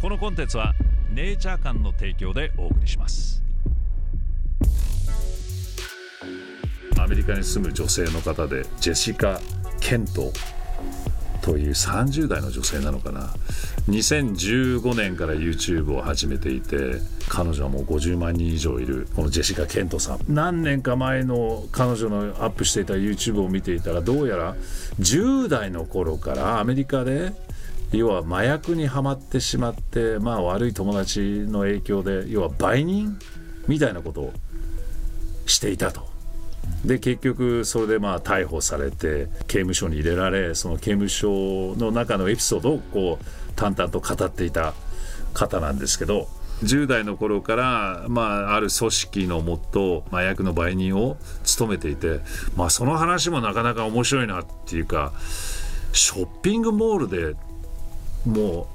このコンテンツはネイチャー館の提供でお送りします。アメリカに住む女性の方でジェシカ・ケントという30代の女性なのかな。2015年から YouTube を始めていて彼女はもう50万人以上いるこのジェシカ・ケントさん。何年か前の彼女のアップしていた YouTube を見ていたらどうやら10代の頃からアメリカで要は麻薬にはまってしまってまあ悪い友達の影響で要は売人みたいなことをしていたと。で結局それでまあ逮捕されて刑務所に入れられその刑務所の中のエピソードをこう淡々と語っていた方なんですけど10代の頃から、まあ、ある組織のもと麻薬の売人を務めていて、まあ、その話もなかなか面白いなっていうかショッピングモールでもう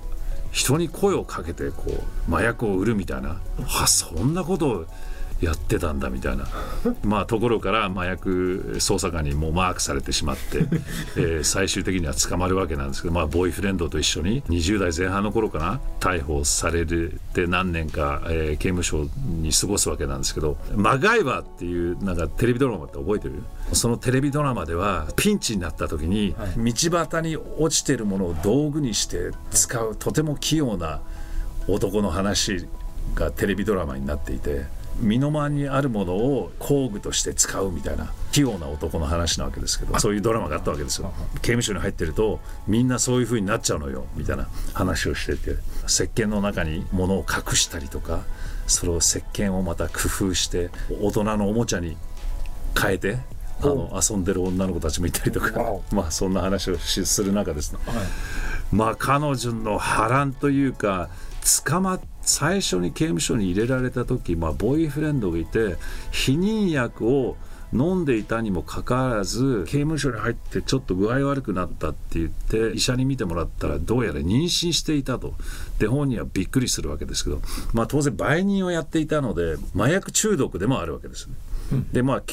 人に声をかけてこう麻薬を売るみたいなあそんなことをやってたんだみたいな まあところから麻薬捜査官にもマークされてしまって、えー、最終的には捕まるわけなんですけど、まあ、ボーイフレンドと一緒に20代前半の頃かな逮捕されて何年か、えー、刑務所に過ごすわけなんですけど「マガイバー」っていうなんかテレビドラマって覚えてる？そのテレビドラマではピンチになった時に、道端に落ちてるものを道具にして使うとても器用な男の話がテレビドラマになっていて。身の回りにあるものを工具として使うみたいな器用な男の話なわけですけどそういうドラマがあったわけですよ。刑務所に入ってるとみんなそういう風になっちゃうのよみたいな話をしてて石鹸の中に物を隠したりとかそれを石鹸をまた工夫して大人のおもちゃに変えてあの遊んでる女の子たちもいたりとかまあそんな話をする中ですね、はい、まあ彼女の波乱というか捕ま最初に刑務所に入れられた時、まあ、ボーイフレンドがいて避妊薬を飲んでいたにもかかわらず刑務所に入ってちょっと具合悪くなったって言って医者に診てもらったらどうやら妊娠していたと。で本人はびっくりするわけですけど、まあ、当然売人をやっていたので麻薬中毒でもあるわけですね。でまあ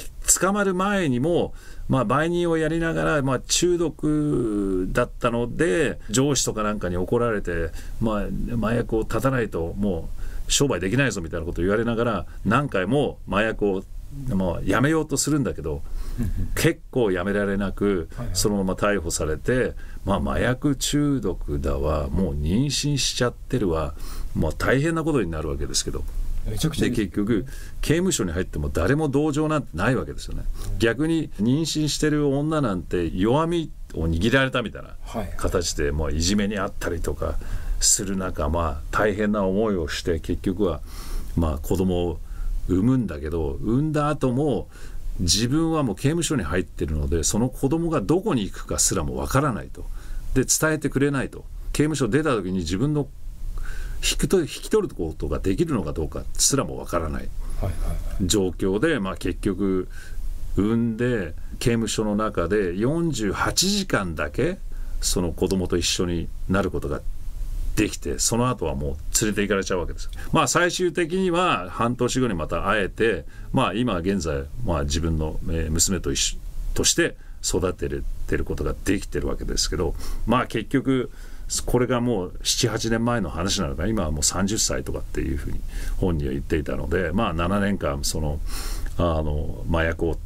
捕まる前にもまあ、売人をやりながら、まあ、中毒だったので上司とかなんかに怒られて、まあ、麻薬を断たないともう商売できないぞみたいなことを言われながら何回も麻薬をもうやめようとするんだけど 結構やめられなくそのまま逮捕されて、まあ、麻薬中毒だわ。もう妊娠しちゃってるわ、まあ、大変なことになるわけですけど。めちゃくちゃで結局刑務所に入っても誰も同情なんてないわけですよね。逆に妊娠してる女なんて弱みを握られたみたいな形でもういじめにあったりとかする中まあ大変な思いをして結局はまあ子供を産むんだけど産んだ後も自分はもう刑務所に入ってるのでその子供がどこに行くかすらもわからないと。で伝えてくれないと。刑務所出た時に自分の引くと引き取ることができるのかどうかすらもわからない。状況で、まあ、結局産んで刑務所の中で48時間だけその子供と一緒になることができてその後はもう連れて行かれちゃうわけですまあ最終的には半年後にまた会えてまあ今現在、まあ、自分の娘と一緒として育てれてることができてるわけですけどまあ結局これがもう78年前の話なのか今はもう30歳とかっていうふうに本人は言っていたのでまあ7年間そのあの麻薬を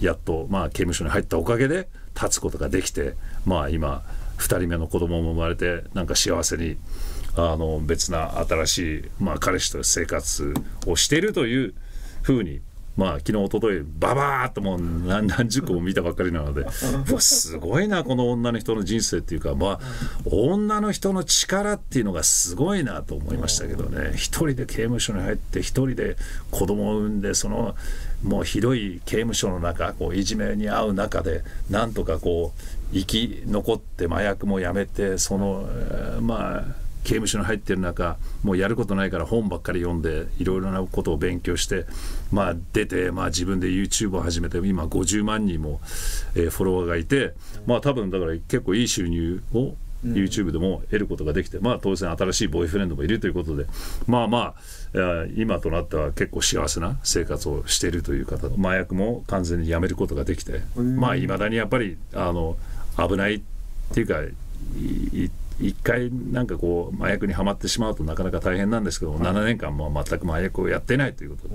やっとまあ刑務所に入ったおかげで立つことができてまあ今2人目の子供も生まれてなんか幸せにあの別な新しい、まあ、彼氏と生活をしているというふうにまあ昨日一昨日ババーっともう何何十個も見たばっかりなのですごいなこの女の人の人生っていうかまあ女の人の力っていうのがすごいなと思いましたけどね。一人で刑務所に入って一人で子供を産んでそのもうひどい刑務所の中こういじめに遭う中でなんとかこう生き残って麻薬もやめてそのまあ刑務所に入ってる中もうやることないから本ばっかり読んでいろいろなことを勉強してまあ出て、まあ、自分で YouTube を始めて今50万人も、えー、フォロワーがいてまあ多分だから結構いい収入を YouTube でも得ることができて、まあ当然新しいボーイフレンドもいるということでまあまあ今となっては結構幸せな生活をしているという方麻薬も完全にやめることができてまあいまだにやっぱりあの危ないっていうか一回なんかこう麻薬にはまってしまうとなかなか大変なんですけど、はい、7年間も全く麻薬をやってないということで。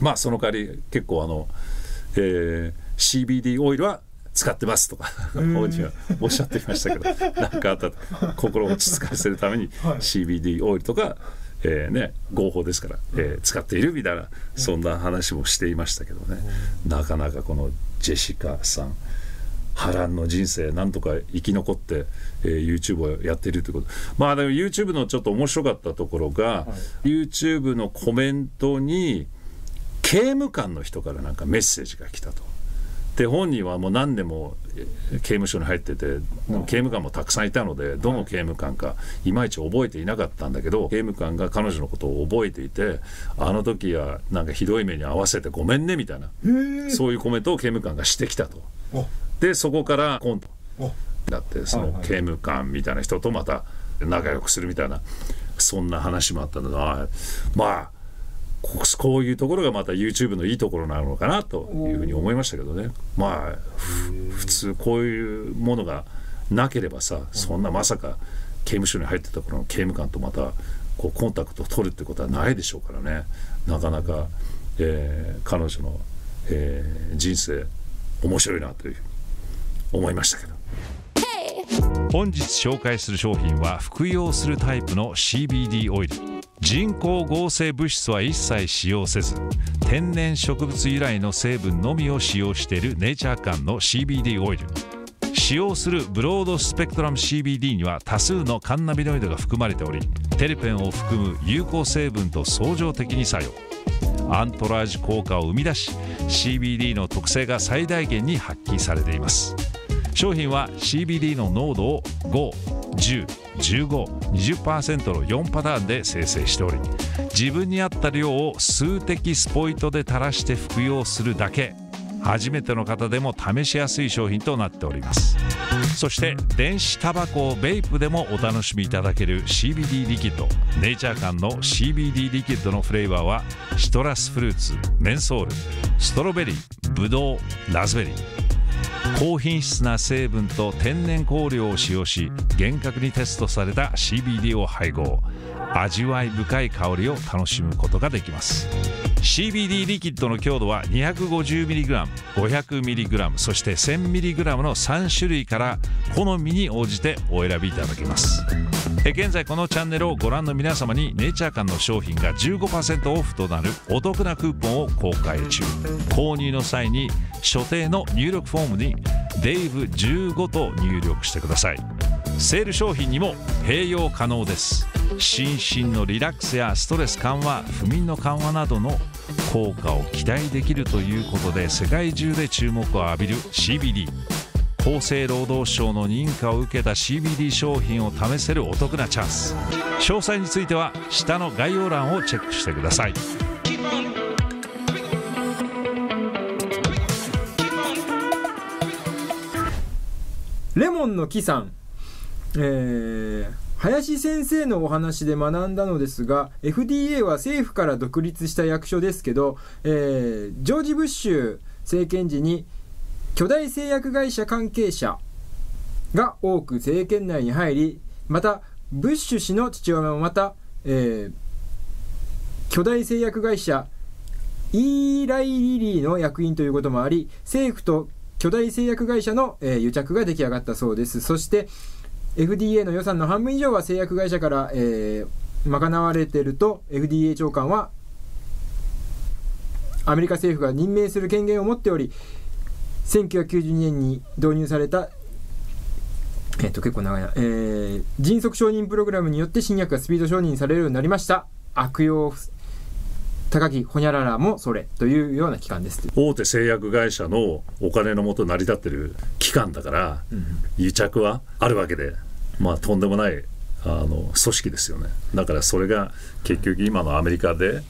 まあその代わり結構あの、えー、CBD オイルは使ってますとか本人はおっしゃっていましたけど 何かあった心を落ち着かせるために CBD オイルとか、えーね、合法ですから、えー、使っているみたいなそんな話もしていましたけどね。なかなかこのジェシカさん波乱の人生なんとか生き残って、えー、YouTube をやっているということ。まあでも YouTube のちょっと面白かったところが、はい、YouTube のコメントに刑務官の人からなんかメッセージが来たと。で本人はもう何年も刑務所に入ってて刑務官もたくさんいたのでどの刑務官かいまいち覚えていなかったんだけど刑務官が彼女のことを覚えていてあの時はなんかひどい目に遭わせてごめんねみたいな。そういうコメントを刑務官がしてきたと。でそこからコントだってその刑務官みたいな人とまた仲良くするみたいなそんな話もあったのでまあこういうところがまた YouTube のいいところなのかなというふうに思いましたけどね。まあ普通こういうものがなければさそんなまさか刑務所に入ってた頃の刑務官とまたこうコンタクトを取るってことはないでしょうからね。なかなか、えー、彼女の、えー、人生面白いなという。ふうに思いましたけど。本日紹介する商品は服用するタイプの CBD オイル。人工合成物質は一切使用せず天然植物由来の成分のみを使用しているネイチャー館の CBD オイル。使用するブロードスペクトラム CBD には多数のカンナビノイドが含まれておりテルペンを含む有効成分と相乗的に作用。アントラージ効果を生み出し CBD の特性が最大限に発揮されています。商品は CBD の濃度を5101520%の4パターンで生成しており自分に合った量を数滴スポイトで垂らして服用するだけ。初めての方でも試しやすい商品となっております。そして電子タバコをベイプでもお楽しみいただける CBD リキッド。ネイチャー館の CBD リキッドのフレーバーはシトラスフルーツメンソールストロベリーブドウラズベリー。高品質な成分と天然香料を使用し厳格にテストされた CBD を配合。味わい深い香りを楽しむことができます。CBD リキッドの強度は 250mg500mg そして 1000mg の3種類から好みに応じてお選びいただけます。現在このチャンネルをご覧の皆様にネイチャー館の商品が15%オフとなるお得なクーポンを公開中。購入の際に所定の入力フォームに「デイブ15」と入力してください。セール商品にも併用可能です。心身のリラックスやストレス緩和不眠の緩和などの効果を期待できるということで世界中で注目を浴びる CBD 厚生労働省の認可を受けた CBD 商品を試せるお得なチャンス。詳細については下の概要欄をチェックしてください。レモンの木さん、えー、林先生のお話で学んだのですが FDA は政府から独立した役所ですけど、えー、ジョージ・ブッシュ政権時に巨大製薬会社関係者が多く政権内に入りまたブッシュ氏の父親もまた、えー、巨大製薬会社イーライリリーの役員ということもあり政府と巨大製薬会社の、えー、癒着が出来上がったそうです。そして、FDA の予算の半分以上は製薬会社から、えー、賄われていると、FDA 長官は、アメリカ政府が任命する権限を持っており、1992年に導入された、えっと、結構長いな、えー、迅速承認プログラムによって新薬がスピード承認されるようになりました。悪用高木ほにゃららもそれというような機関です。大手製薬会社のお金のもと成り立ってる機関だから、うん、癒着はあるわけでまあとんでもないあの組織ですよね。だからそれが結局今のアメリカで、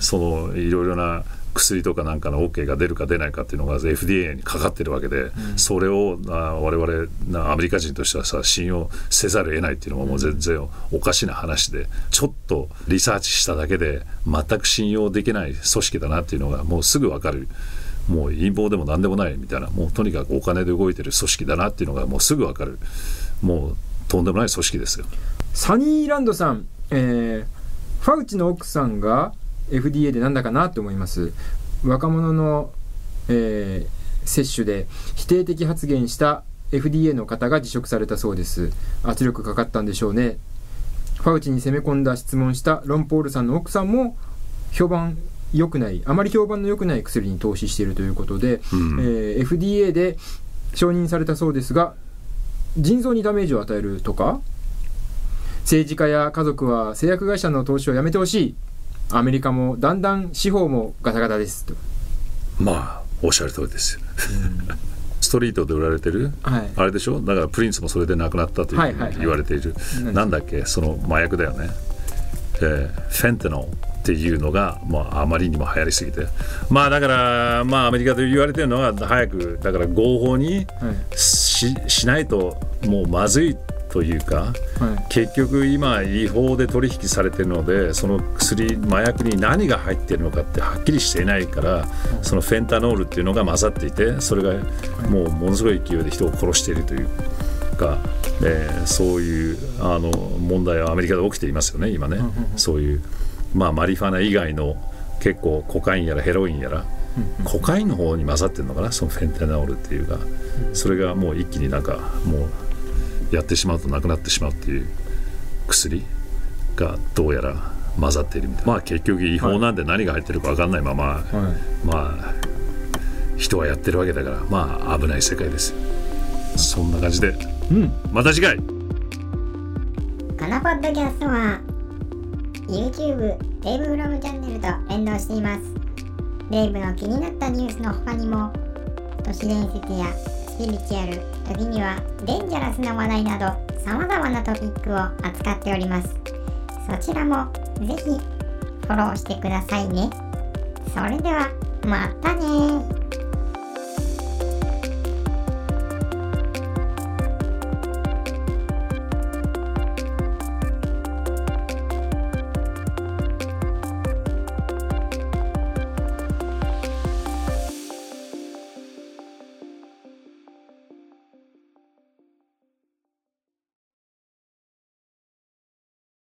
そのいろいろな薬とかなんかの OK が出るか出ないかっていうのが FDA にかかってるわけで、うん、それをあ我々アメリカ人としてはさ信用せざるを得ないっていうのはもう全然おかしな話でちょっとリサーチしただけで全く信用できない組織だなっていうのがもうすぐ分かる。もう陰謀でも何でもないみたいなもうとにかくお金で動いてる組織だなっていうのがもうすぐ分かる。もうとんでもない組織ですよ。サニーランドさん、えー、ファウチの奥さんが FDA でなんだかなと思います。若者の、えー、接種で否定的発言した FDA の方が辞職されたそうです。圧力かかったんでしょうね。ファウチに攻め込んだ質問したロン・ポールさんの奥さんも評判良くないあまり評判の良くない薬に投資しているということで、うん。えー FDA で承認されたそうですが腎臓にダメージを与えるとか政治家や家族は製薬会社の投資をやめてほしい。アメリカもだんだん司法もガタガタです。と、まあおっしゃる通りです。よストリートで売られてる？はい。あれでしょ？だからプリンスもそれで亡くなったというはいはいはい。言われている、う。んなんだっけ？その麻薬だよね、えーフェンテノンっていうのが、まあ、あまりにも流行りすぎて。まあだからまあアメリカで言われてるのは早くだから合法にはいししないともうまずいというかはい。結局今違法で取引されてるのでその薬麻薬に何が入ってるのかってはっきりしていないからそのフェンタノールっていうのが混ざっていてそれがもうものすごい勢いで人を殺しているというか、えーそういうあの問題はアメリカで起きていますよね今ね。そういう、まあ、マリファナ以外の結構コカインやらヘロインやら。コカインの方に混ざってるのかなそのフェンタノールっていうか。それがもう一気になんかもうやってしまうとなくなってしまうっていう薬がどうやら混ざっているみたいな。まあ結局違法なんで何が入ってるか分かんないまま、はい。まあ人はやってるわけだからまあ危ない世界ですよ。そんな感じでうん。また次回。このポッドキャストは YouTube デイブフロムチャンネルと連動しています。デイブの気になったニュースの他にも都市伝説やスピリチュアル時にはデンジャラスな話題など様々なトピックを扱っております。そちらもぜひフォローしてくださいね。それではまたね